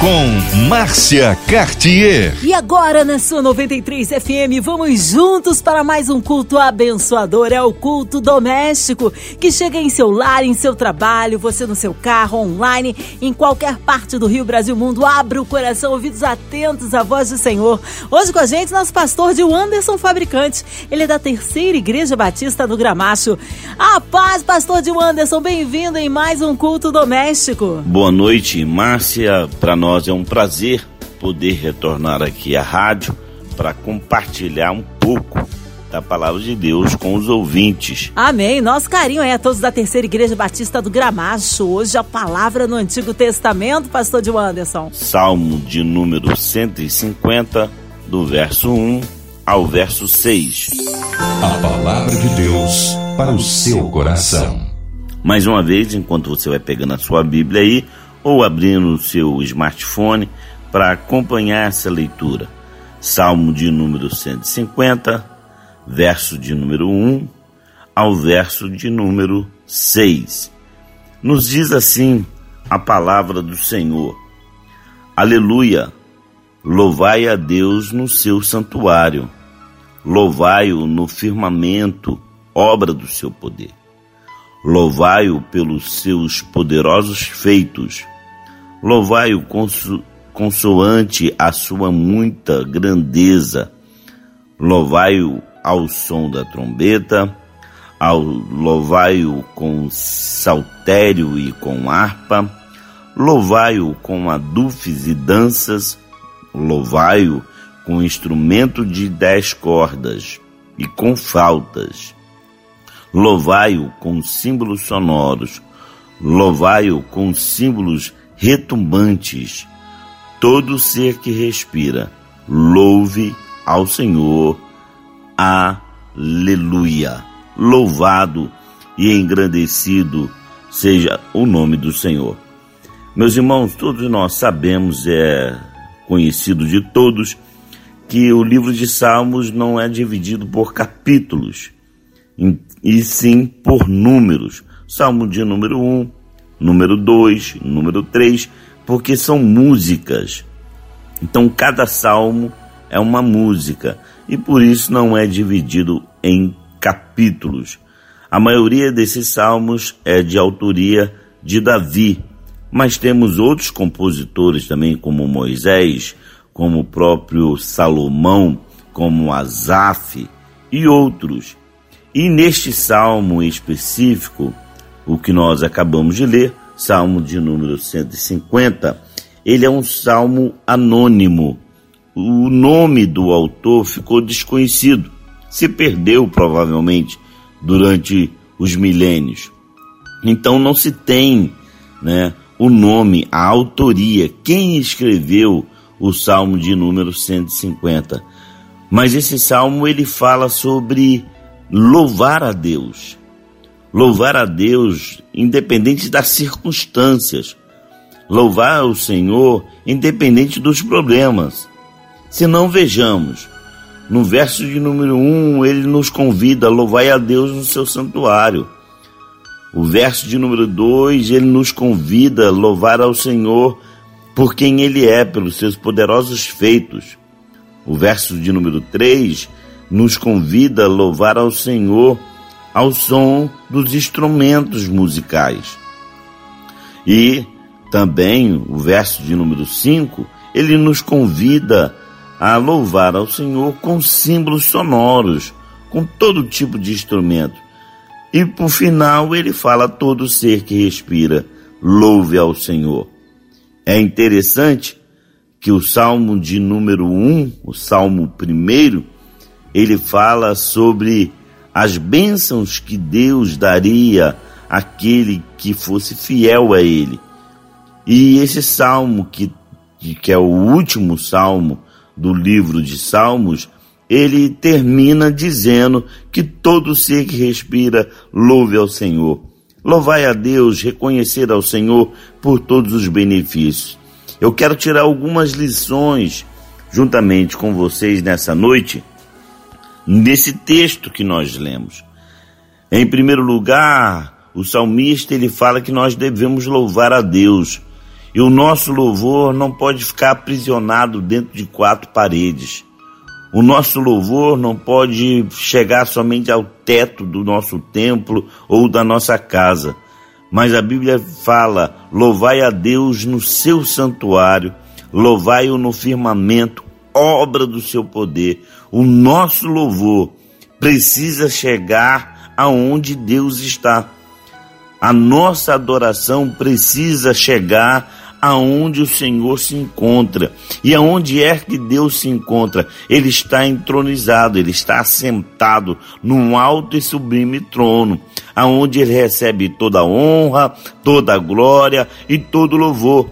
com Márcia Cartier. E agora na sua 93 FM, vamos juntos para mais um culto abençoador. É o culto doméstico que chega em seu lar, em seu trabalho, você no seu carro, online, em qualquer parte do Rio, Brasil, mundo. Abra o coração, ouvidos atentos à voz do Senhor. Hoje com a gente, nosso pastor de Anderson Fabricante. Ele é da Terceira Igreja Batista do Gramacho. A paz, pastor de Anderson, bem-vindo em mais um culto doméstico. Boa noite, Márcia, para nós nós é um prazer poder retornar aqui à rádio para compartilhar um pouco da palavra de Deus com os ouvintes. Amém. Nosso carinho é a todos da Terceira Igreja Batista do Gramacho. Hoje a palavra no Antigo Testamento, pastor de Anderson. Salmo de número 150, do verso 1 ao verso 6. A palavra de Deus para o seu coração. Mais uma vez, enquanto você vai pegando a sua Bíblia aí, ou abrindo o seu smartphone para acompanhar essa leitura. Salmo de número 150, verso de número 1 ao verso de número 6. Nos diz assim a palavra do Senhor: Aleluia! Louvai a Deus no seu santuário, louvai-o no firmamento, obra do seu poder. Louvai-o pelos seus poderosos feitos Louvai-o consoante a sua muita grandeza. Louvai-o ao som da trombeta, ao louvai-o com saltério e com harpa, louvai-o com adufes e danças, louvai-o com instrumento de dez cordas e com flautas. Louvai-o com símbolos sonoros, louvai-o com símbolos retumbantes. Todo ser que respira, louve ao Senhor. Aleluia. Louvado e engrandecido seja o nome do Senhor. Meus irmãos, todos nós sabemos, é conhecido de todos, que o livro de Salmos não é dividido por capítulos, e sim por números. Salmo de número 1, número 2, número 3, porque são músicas. Então cada salmo é uma música e por isso não é dividido em capítulos. A maioria desses salmos é de autoria de Davi, mas temos outros compositores também, como Moisés, como o próprio Salomão, como Asaf e outros. E neste salmo específico, o que nós acabamos de ler, Salmo de número 150, ele é um salmo anônimo. O nome do autor ficou desconhecido, se perdeu provavelmente durante os milênios. Então não se tem né, o nome, a autoria, quem escreveu o salmo de número 150. Mas esse salmo ele fala sobre louvar a Deus, louvar a Deus independente das circunstâncias, louvar o Senhor independente dos problemas. Se não vejamos, no verso de número 1, um, ele nos convida a louvar a Deus no seu santuário. O verso de número 2, ele nos convida a louvar ao Senhor por quem ele é, pelos seus poderosos feitos. O verso de número 3 nos convida a louvar ao Senhor ao som dos instrumentos musicais. E também o verso de número 5, ele nos convida a louvar ao Senhor com símbolos sonoros, com todo tipo de instrumento. E por final ele fala todo ser que respira, louve ao Senhor. É interessante que o Salmo de número 1, um, o Salmo primeiro, ele fala sobre as bênçãos que Deus daria àquele que fosse fiel a Ele. E esse salmo, que, que é o último salmo do livro de Salmos, ele termina dizendo que todo ser que respira louve ao Senhor. Louvai a Deus, reconhecer ao Senhor por todos os benefícios. Eu quero tirar algumas lições juntamente com vocês nessa noite, nesse texto que nós lemos. Em primeiro lugar, o salmista ele fala que nós devemos louvar a Deus. E o nosso louvor não pode ficar aprisionado dentro de quatro paredes. O nosso louvor não pode chegar somente ao teto do nosso templo ou da nossa casa. Mas a Bíblia fala: louvai a Deus no seu santuário, louvai-o no firmamento, obra do seu poder. O nosso louvor precisa chegar aonde Deus está. A nossa adoração precisa chegar aonde o Senhor se encontra. E aonde é que Deus se encontra? Ele está entronizado, ele está assentado num alto e sublime trono, aonde ele recebe toda a honra, toda a glória e todo louvor.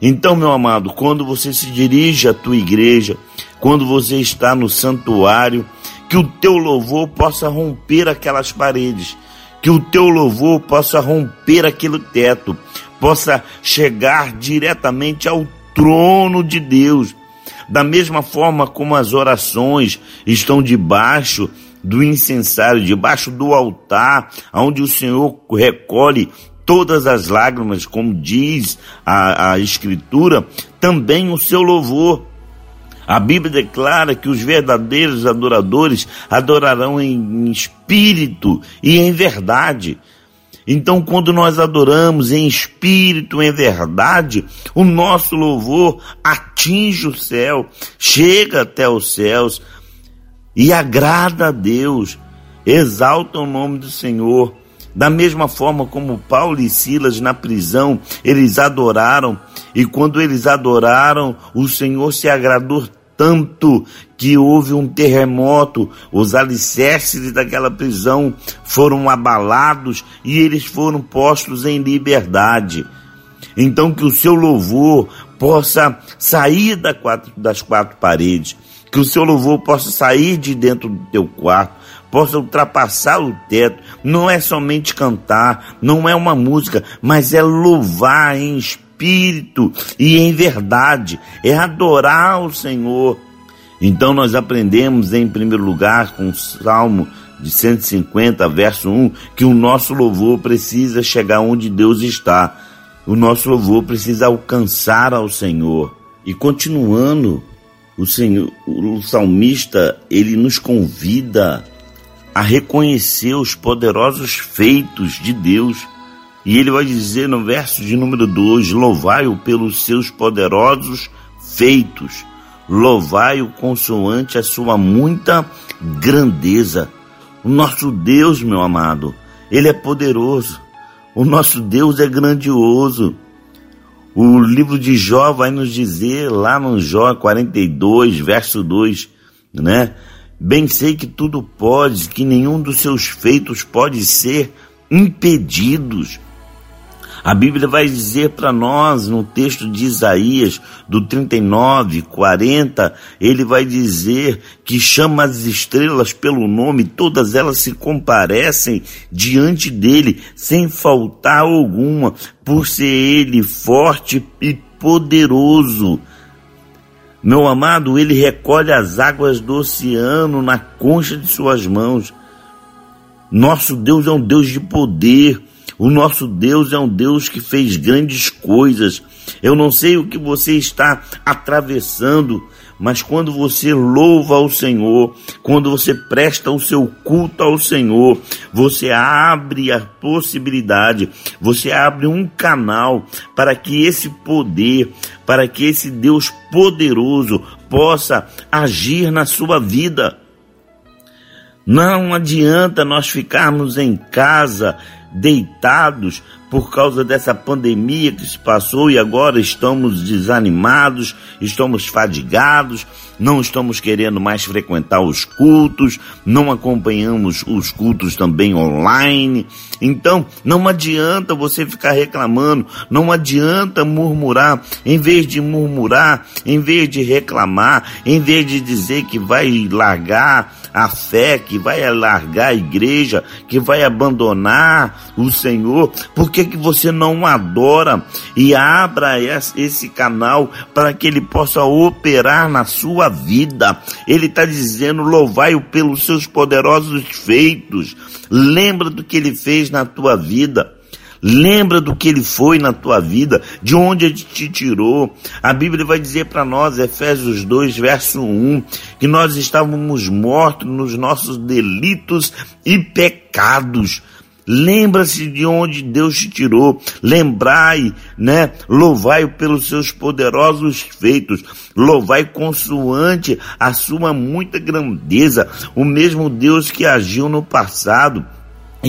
Então, meu amado, quando você se dirige à tua igreja, quando você está no santuário, que o teu louvor possa romper aquelas paredes, que o teu louvor possa romper aquele teto, possa chegar diretamente ao trono de Deus. Da mesma forma como as orações estão debaixo do incensário, debaixo do altar, onde o Senhor recolhe todas as lágrimas, como diz a, a Escritura, também o seu louvor. A Bíblia declara que os verdadeiros adoradores adorarão em espírito e em verdade. Então, quando nós adoramos em espírito, em verdade, o nosso louvor atinge o céu, chega até os céus e agrada a Deus, exalta o nome do Senhor. Da mesma forma como Paulo e Silas na prisão, eles adoraram, e quando eles adoraram, o Senhor se agradou tanto que houve um terremoto, os alicerces daquela prisão foram abalados e eles foram postos em liberdade. Então que o seu louvor possa sair das quatro paredes, que o seu louvor possa sair de dentro do teu quarto, possa ultrapassar o teto. Não é somente cantar, não é uma música, mas é louvar em espírito e em verdade, é adorar o Senhor. Então nós aprendemos em primeiro lugar com o Salmo de 150, verso 1, que o nosso louvor precisa chegar onde Deus está. O nosso louvor precisa alcançar ao Senhor. E continuando, o Senhor, o salmista, ele nos convida a reconhecer os poderosos feitos de Deus. E ele vai dizer no verso de número 2: Louvai-o pelos seus poderosos feitos louvai-o consoante a sua muita grandeza. O nosso Deus, meu amado, ele é poderoso. O nosso Deus é grandioso. O livro de Jó vai nos dizer, lá no Jó 42, verso 2, né? Bem sei que tudo pode, que nenhum dos seus feitos pode ser impedidos. A Bíblia vai dizer para nós no texto de Isaías, do 39, 40, ele vai dizer que chama as estrelas pelo nome, todas elas se comparecem diante dele, sem faltar alguma, por ser ele forte e poderoso. Meu amado, ele recolhe as águas do oceano na concha de suas mãos. Nosso Deus é um Deus de poder. O nosso Deus é um Deus que fez grandes coisas. Eu não sei o que você está atravessando, mas quando você louva ao Senhor, quando você presta o seu culto ao Senhor, você abre a possibilidade, você abre um canal para que esse poder, para que esse Deus poderoso possa agir na sua vida. Não adianta nós ficarmos em casa deitados por causa dessa pandemia que se passou e agora estamos desanimados, estamos fadigados, não estamos querendo mais frequentar os cultos, não acompanhamos os cultos também online. Então, não adianta você ficar reclamando, não adianta murmurar. Em vez de murmurar, em vez de reclamar, em vez de dizer que vai largar a fé, que vai largar a igreja, que vai abandonar o Senhor, por que, que você não adora e abra esse canal para que ele possa operar na sua vida? Ele está dizendo: louvai-o pelos seus poderosos feitos. Lembra do que ele fez na tua vida. Lembra do que ele foi na tua vida, de onde ele te tirou. A Bíblia vai dizer para nós, Efésios 2, verso 1, que nós estávamos mortos nos nossos delitos e pecados. Lembra-se de onde Deus te tirou. Lembrai, né? Louvai-o pelos seus poderosos feitos. Louvai consoante a sua muita grandeza. O mesmo Deus que agiu no passado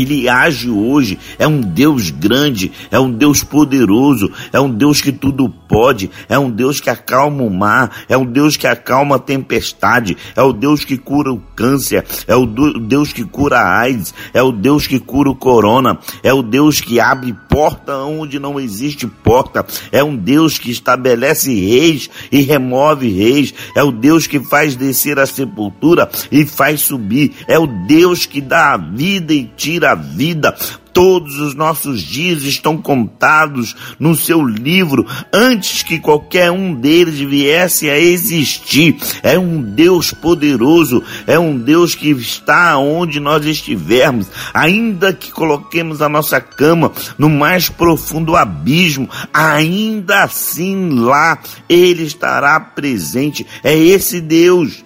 ele age hoje, é um Deus grande, é um Deus poderoso, é um Deus que tudo pode, é um Deus que acalma o mar, é um Deus que acalma a tempestade, é o Deus que cura o câncer, é o Deus que cura a AIDS, é o Deus que cura o corona, é o Deus que abre porta onde não existe porta, é um Deus que estabelece reis e remove reis, é o Deus que faz descer a sepultura e faz subir, é o Deus que dá a vida e tira a vida. Todos os nossos dias estão contados no seu livro antes que qualquer um deles viesse a existir. É um Deus poderoso, é um Deus que está onde nós estivermos, ainda que coloquemos a nossa cama no mais profundo abismo, ainda assim lá ele estará presente. É esse Deus.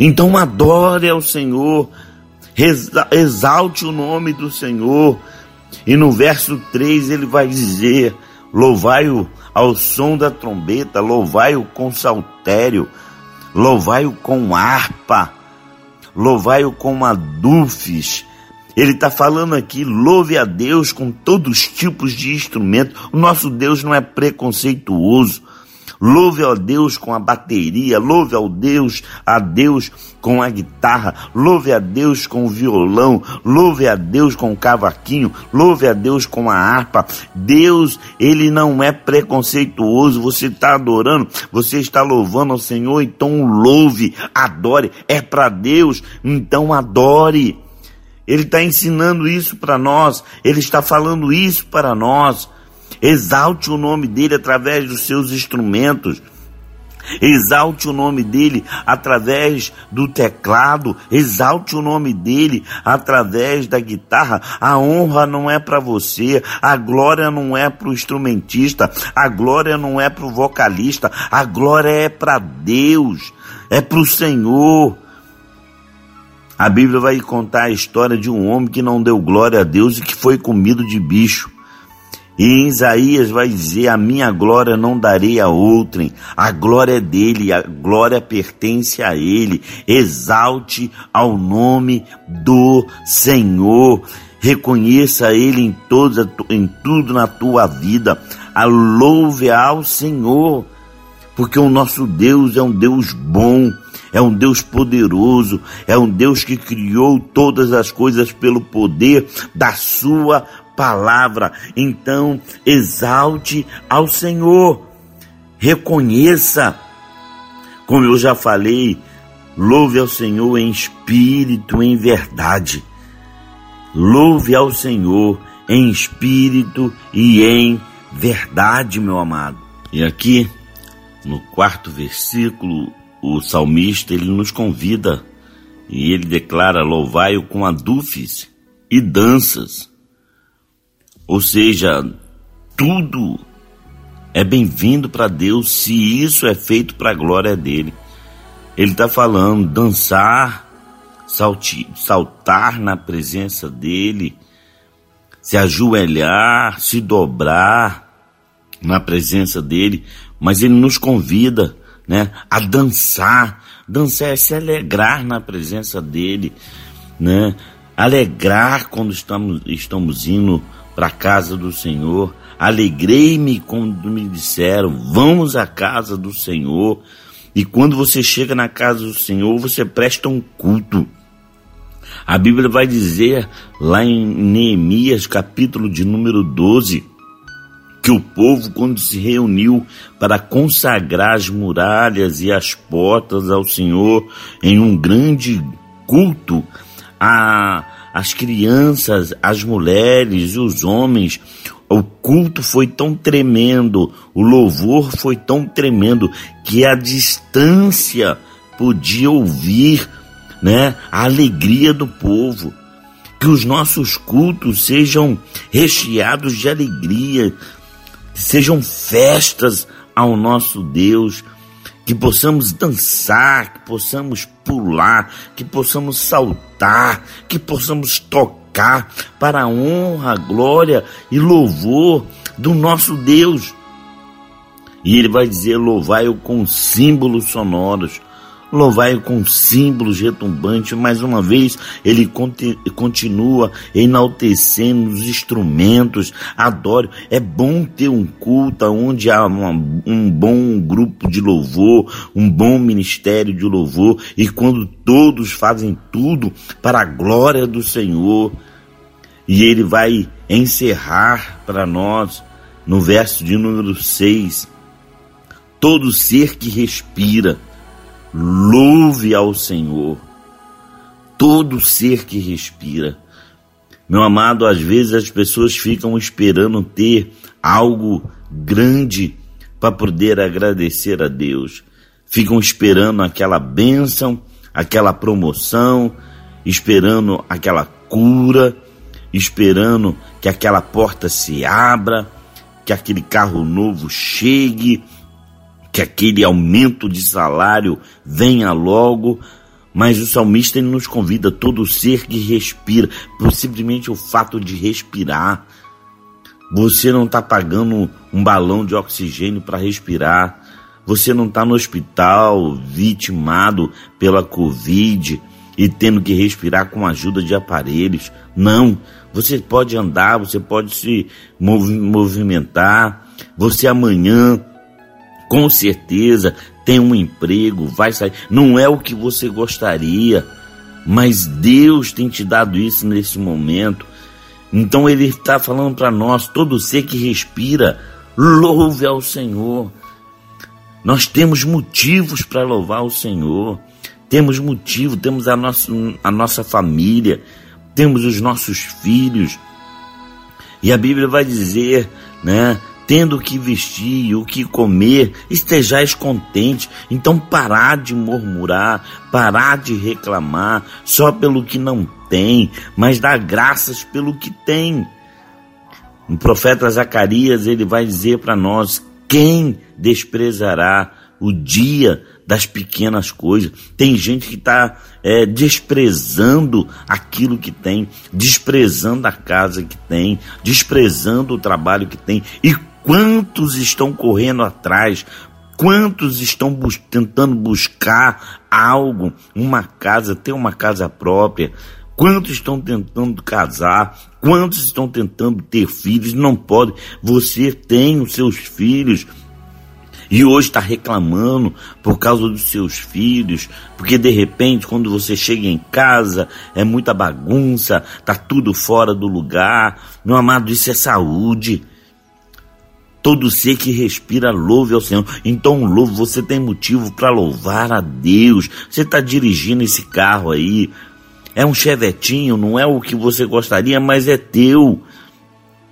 Então adore ao Senhor exalte o nome do Senhor. E no verso 3 ele vai dizer: louvai-o ao som da trombeta, louvai-o com saltério, louvai-o com harpa, louvai-o com adufes. Ele está falando aqui, louve a Deus com todos os tipos de instrumentos. O nosso Deus não é preconceituoso. Louve a Deus com a bateria, louve ao Deus, a Deus com a guitarra, louve a Deus com o violão, louve a Deus com o cavaquinho, louve a Deus com a harpa. Deus, ele não é preconceituoso. Você está adorando, você está louvando ao Senhor, então louve, adore. É para Deus, então adore. Ele está ensinando isso para nós, ele está falando isso para nós. Exalte o nome dele através dos seus instrumentos. Exalte o nome dele através do teclado, exalte o nome dele através da guitarra. A honra não é para você, a glória não é para o instrumentista, a glória não é para o vocalista, a glória é para Deus, é para o Senhor. A Bíblia vai contar a história de um homem que não deu glória a Deus e que foi comido de bicho. E em Isaías vai dizer: A minha glória não darei a outrem, a glória é dele, a glória pertence a ele. Exalte ao nome do Senhor. Reconheça ele em, toda, em tudo na tua vida. A louve ao Senhor, porque o nosso Deus é um Deus bom é um Deus poderoso, é um Deus que criou todas as coisas pelo poder da sua palavra. Então, exalte ao Senhor. Reconheça, como eu já falei, louve ao Senhor em espírito, em verdade. Louve ao Senhor em espírito e em verdade, meu amado. E aqui, no quarto versículo, o salmista ele nos convida e ele declara: louvai-o com adufes e danças. Ou seja, tudo é bem-vindo para Deus se isso é feito para a glória dele. Ele está falando dançar, salti, saltar na presença dele, se ajoelhar, se dobrar na presença dele, mas ele nos convida, né, a dançar. Dançar é se alegrar na presença dele, né? Alegrar quando estamos, estamos indo para a casa do Senhor. Alegrei-me quando me disseram: Vamos à casa do Senhor. E quando você chega na casa do Senhor, você presta um culto. A Bíblia vai dizer lá em Neemias, capítulo de número 12, que o povo, quando se reuniu para consagrar as muralhas e as portas ao Senhor em um grande culto, a, as crianças, as mulheres e os homens, o culto foi tão tremendo, o louvor foi tão tremendo que a distância podia ouvir, né, a alegria do povo. Que os nossos cultos sejam recheados de alegria, sejam festas ao nosso Deus, que possamos dançar, que possamos pular, que possamos saltar, que possamos tocar para a honra, glória e louvor do nosso Deus. E ele vai dizer: louvai-o com símbolos sonoros, Louvai com símbolos retumbantes, mais uma vez ele continua enaltecendo os instrumentos, adore. É bom ter um culto onde há uma, um bom grupo de louvor, um bom ministério de louvor, e quando todos fazem tudo para a glória do Senhor. E ele vai encerrar para nós no verso de número 6. Todo ser que respira, Louve ao Senhor, todo ser que respira. Meu amado, às vezes as pessoas ficam esperando ter algo grande para poder agradecer a Deus. Ficam esperando aquela bênção, aquela promoção, esperando aquela cura, esperando que aquela porta se abra, que aquele carro novo chegue, que aquele aumento de salário venha logo, mas o salmista nos convida todo ser que respira, simplesmente o fato de respirar. Você não está pagando um balão de oxigênio para respirar. Você não está no hospital vitimado pela Covid e tendo que respirar com a ajuda de aparelhos. Não. Você pode andar, você pode se movimentar. Você amanhã com certeza tem um emprego, vai sair. Não é o que você gostaria, mas Deus tem te dado isso nesse momento. Então Ele está falando para nós: todo ser que respira, louve ao Senhor. Nós temos motivos para louvar o Senhor. Temos motivo, temos a nossa, a nossa família, temos os nossos filhos. E a Bíblia vai dizer, né? Tendo o que vestir o que comer, estejais contentes. Então parar de murmurar, parar de reclamar só pelo que não tem, mas dar graças pelo que tem. O profeta Zacarias ele vai dizer para nós: quem desprezará o dia das pequenas coisas. Tem gente que está é, desprezando aquilo que tem, desprezando a casa que tem, desprezando o trabalho que tem e Quantos estão correndo atrás? Quantos estão bus tentando buscar algo, uma casa, ter uma casa própria? Quantos estão tentando casar? Quantos estão tentando ter filhos? Não pode. Você tem os seus filhos e hoje está reclamando por causa dos seus filhos, porque de repente, quando você chega em casa, é muita bagunça, tá tudo fora do lugar. Meu amado, isso é saúde. Todo ser que respira louve ao Senhor. Então, louvo, você tem motivo para louvar a Deus. Você está dirigindo esse carro aí. É um chevetinho, não é o que você gostaria, mas é teu.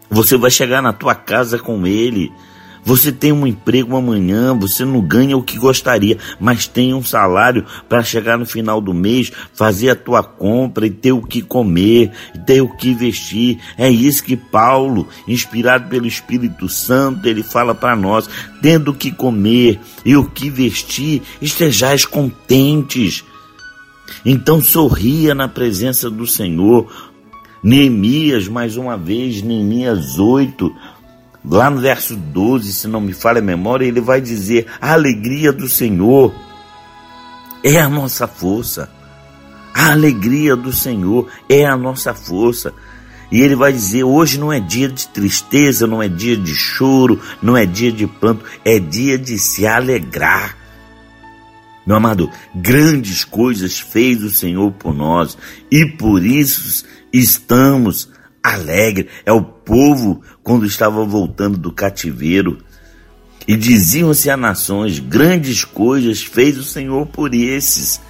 Você vai chegar na tua casa com ele. Você tem um emprego amanhã, você não ganha o que gostaria, mas tem um salário para chegar no final do mês, fazer a tua compra e ter o que comer, e ter o que vestir. É isso que Paulo, inspirado pelo Espírito Santo, ele fala para nós: tendo o que comer e o que vestir, estejais contentes. Então sorria na presença do Senhor. Neemias, mais uma vez, Neemias 8, Lá no verso 12, se não me falha a memória, ele vai dizer: a alegria do Senhor é a nossa força. A alegria do Senhor é a nossa força. E ele vai dizer: hoje não é dia de tristeza, não é dia de choro, não é dia de pranto, é dia de se alegrar. Meu amado, grandes coisas fez o Senhor por nós e por isso estamos alegres. É o povo quando estava voltando do cativeiro e diziam-se a nações: grandes coisas fez o Senhor por esses.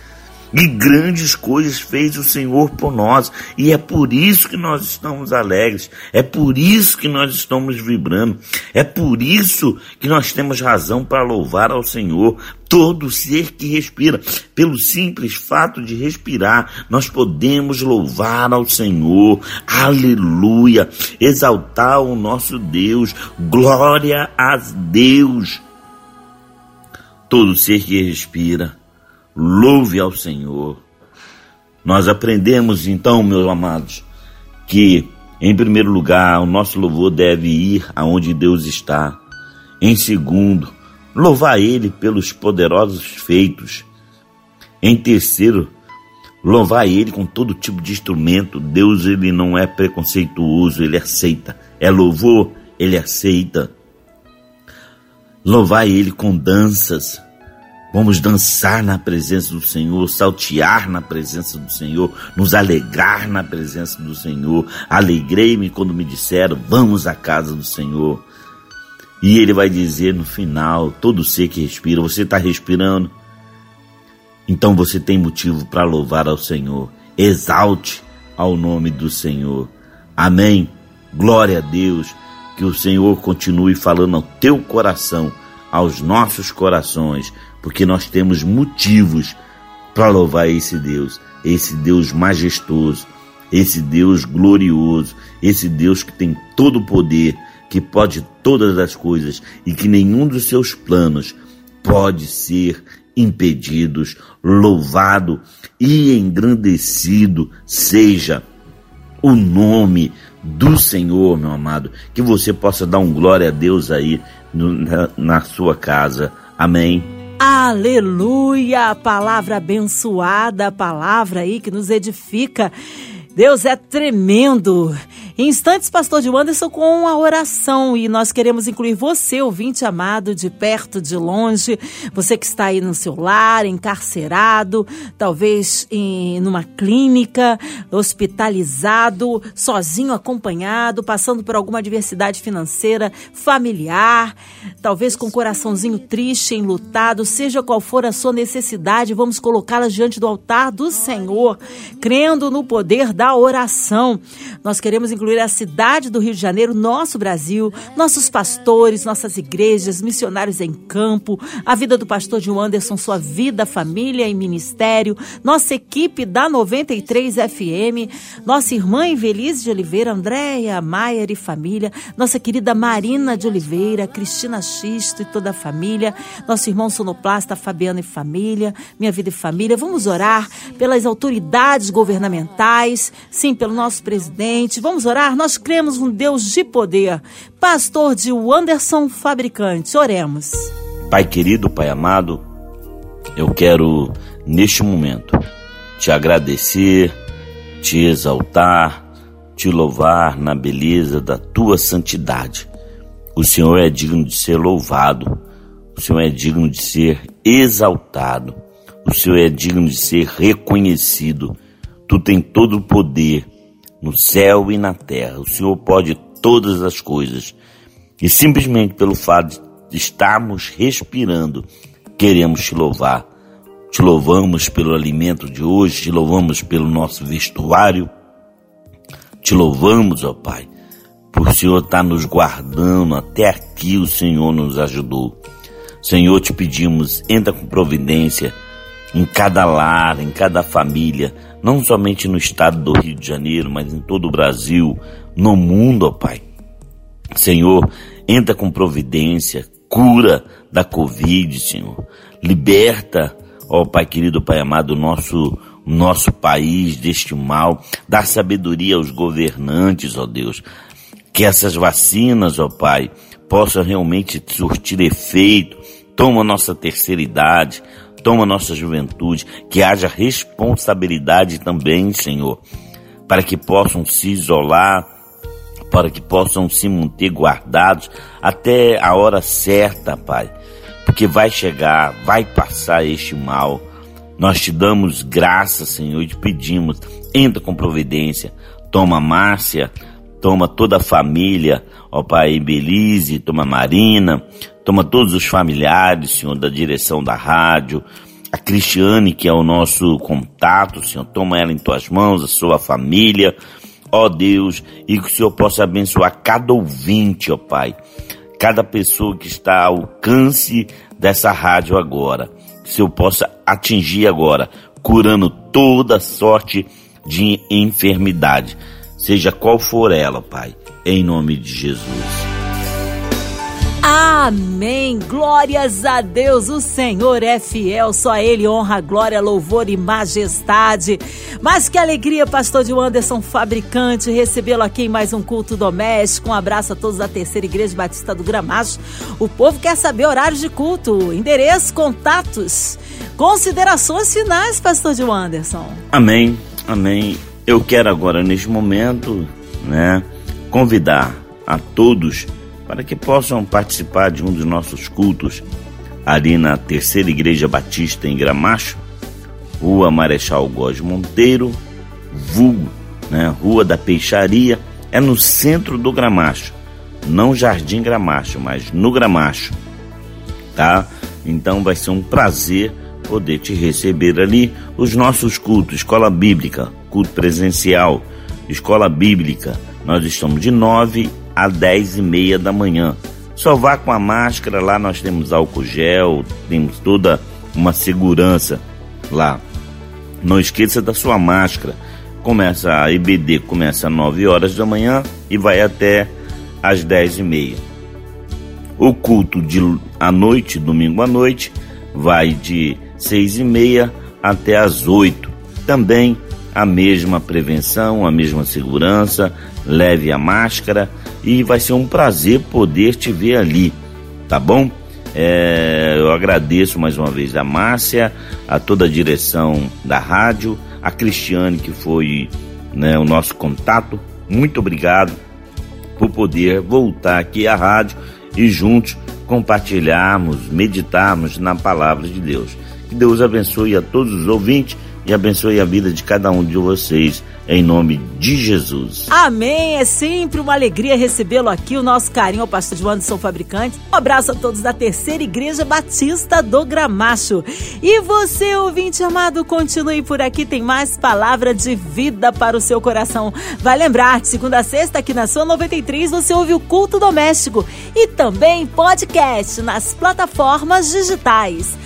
E grandes coisas fez o Senhor por nós, e é por isso que nós estamos alegres, é por isso que nós estamos vibrando, é por isso que nós temos razão para louvar ao Senhor. Todo ser que respira, pelo simples fato de respirar, nós podemos louvar ao Senhor, aleluia, exaltar o nosso Deus, glória a Deus. Todo ser que respira, Louve ao Senhor. Nós aprendemos então, meus amados, que em primeiro lugar o nosso louvor deve ir aonde Deus está. Em segundo, louvar Ele pelos poderosos feitos. Em terceiro, louvar Ele com todo tipo de instrumento. Deus ele não é preconceituoso, Ele aceita. É louvor, Ele aceita. Louvar Ele com danças. Vamos dançar na presença do Senhor, saltear na presença do Senhor, nos alegrar na presença do Senhor. Alegrei-me quando me disseram: Vamos à casa do Senhor. E ele vai dizer no final: Todo ser que respira, você está respirando? Então você tem motivo para louvar ao Senhor. Exalte ao nome do Senhor. Amém. Glória a Deus. Que o Senhor continue falando ao teu coração, aos nossos corações porque nós temos motivos para louvar esse Deus, esse Deus majestoso, esse Deus glorioso, esse Deus que tem todo o poder, que pode todas as coisas e que nenhum dos seus planos pode ser impedidos. Louvado e engrandecido seja o nome do Senhor, meu amado. Que você possa dar um glória a Deus aí no, na, na sua casa. Amém. Aleluia! Palavra abençoada, palavra aí que nos edifica. Deus é tremendo. Instantes, pastor de Anderson com a oração e nós queremos incluir você, ouvinte amado, de perto, de longe, você que está aí no seu lar, encarcerado, talvez em numa clínica, hospitalizado, sozinho, acompanhado, passando por alguma adversidade financeira, familiar, talvez com o coraçãozinho triste, enlutado, seja qual for a sua necessidade, vamos colocá-la diante do altar do Senhor, crendo no poder da oração. Nós queremos incluir incluir a cidade do Rio de Janeiro, nosso Brasil, nossos pastores, nossas igrejas, missionários em campo, a vida do pastor João Anderson, sua vida, família e ministério, nossa equipe da 93 FM, nossa irmã Invelise de Oliveira, Andréia, Maier e família, nossa querida Marina de Oliveira, Cristina Xisto e toda a família, nosso irmão sonoplasta Fabiano e família, minha vida e família. Vamos orar pelas autoridades governamentais, sim, pelo nosso presidente. Vamos orar orar, nós cremos um Deus de poder. Pastor de Anderson Fabricante, oremos. Pai querido, Pai amado, eu quero, neste momento, te agradecer, te exaltar, te louvar na beleza da tua santidade. O Senhor é digno de ser louvado, o Senhor é digno de ser exaltado, o Senhor é digno de ser reconhecido. Tu tem todo o poder no céu e na terra. O Senhor pode todas as coisas. E simplesmente pelo fato de estarmos respirando, queremos te louvar. Te louvamos pelo alimento de hoje, te louvamos pelo nosso vestuário. Te louvamos, ó Pai, por o Senhor estar tá nos guardando. Até aqui o Senhor nos ajudou. Senhor, te pedimos, entra com providência em cada lar, em cada família, não somente no estado do Rio de Janeiro, mas em todo o Brasil, no mundo, ó Pai. Senhor, entra com providência, cura da Covid, Senhor. Liberta, ó Pai querido, Pai amado, o nosso, nosso país deste mal. Dá sabedoria aos governantes, ó Deus. Que essas vacinas, ó Pai, possam realmente surtir efeito. Toma nossa terceira idade, toma nossa juventude, que haja responsabilidade também, Senhor, para que possam se isolar, para que possam se manter guardados até a hora certa, Pai. porque vai chegar, vai passar este mal. Nós te damos graça, Senhor, e te pedimos, entra com providência, toma Márcia, toma toda a família, ó Pai Belize, toma Marina, toma todos os familiares, Senhor, da direção da rádio, a Cristiane, que é o nosso contato, Senhor, toma ela em tuas mãos, a sua família, ó Deus, e que o Senhor possa abençoar cada ouvinte, ó Pai, cada pessoa que está ao alcance dessa rádio agora, que o Senhor possa atingir agora, curando toda sorte de enfermidade, seja qual for ela, Pai, em nome de Jesus. Amém. Glórias a Deus. O Senhor é fiel. Só Ele honra, glória, louvor e majestade. Mas que alegria, pastor de Anderson Fabricante, recebê-lo aqui em mais um culto doméstico. Um abraço a todos da Terceira Igreja Batista do Gramacho. O povo quer saber horários de culto, endereço, contatos, considerações finais, pastor de Anderson. Amém. Amém. Eu quero agora, neste momento, né, convidar a todos para que possam participar de um dos nossos cultos ali na Terceira Igreja Batista em Gramacho, Rua Marechal Góes Monteiro, vulgo, né, Rua da Peixaria, é no centro do Gramacho, não Jardim Gramacho, mas no Gramacho, tá? Então vai ser um prazer poder te receber ali os nossos cultos, escola bíblica, culto presencial, escola bíblica. Nós estamos de 9 às 10 e meia da manhã. Só vá com a máscara, lá nós temos álcool gel, temos toda uma segurança lá. Não esqueça da sua máscara. Começa a EBD começa às 9 horas da manhã e vai até às 10 e meia. O culto de à noite, domingo à noite, vai de 6 e meia até às 8. Também a mesma prevenção, a mesma segurança, leve a máscara e vai ser um prazer poder te ver ali, tá bom? É, eu agradeço mais uma vez a Márcia, a toda a direção da rádio, a Cristiane que foi né, o nosso contato. Muito obrigado por poder voltar aqui à rádio e juntos compartilharmos, meditarmos na palavra de Deus. Que Deus abençoe a todos os ouvintes e abençoe a vida de cada um de vocês em nome de Jesus. Amém. É sempre uma alegria recebê-lo aqui, o nosso carinho ao pastor de Anderson Fabricante. Um abraço a todos da Terceira Igreja Batista do Gramacho. E você, ouvinte amado, continue por aqui, tem mais palavra de vida para o seu coração. Vai lembrar, de segunda a sexta, aqui na sua 93, você ouve o Culto Doméstico e também podcast nas plataformas digitais.